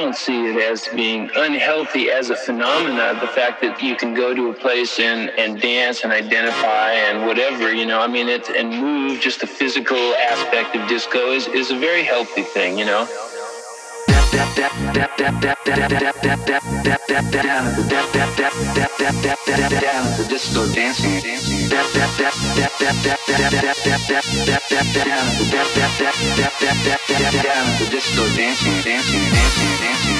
Jordy it as being unhealthy as a phenomena. The fact that you can go to a place and, and dance and identify and whatever, you know, I mean, it and move, just the physical aspect of disco is, is a very healthy thing, you know. Just go dancing. Just go dancing, dancing, dancing, dancing.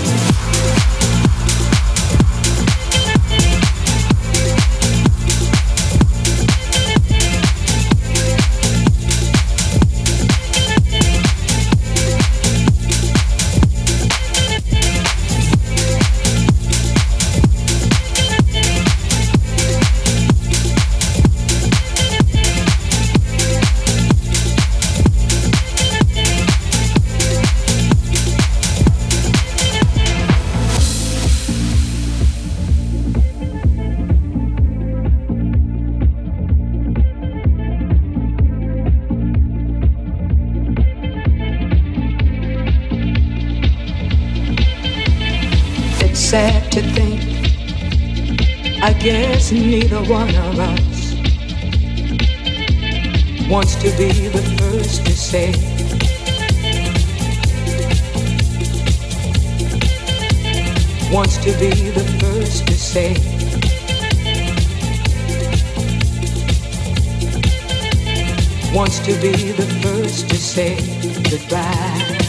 Neither one of us wants to be the first to say. Wants to be the first to say. Wants to be the first to say goodbye.